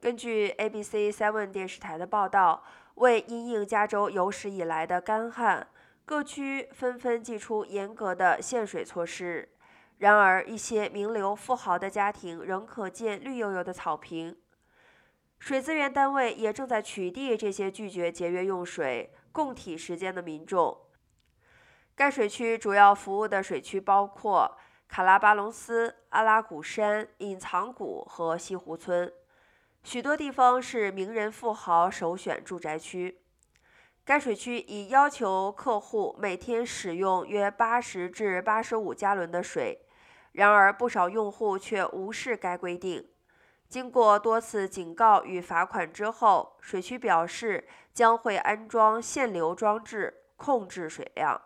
根据 ABC Seven 电视台的报道，为因应加州有史以来的干旱，各区纷纷祭出严格的限水措施。然而，一些名流富豪的家庭仍可见绿油油的草坪。水资源单位也正在取缔这些拒绝节约用水、供体时间的民众。该水区主要服务的水区包括卡拉巴隆斯、阿拉古山、隐藏谷和西湖村。许多地方是名人富豪首选住宅区。该水区已要求客户每天使用约八十至八十五加仑的水，然而不少用户却无视该规定。经过多次警告与罚款之后，水区表示将会安装限流装置控制水量。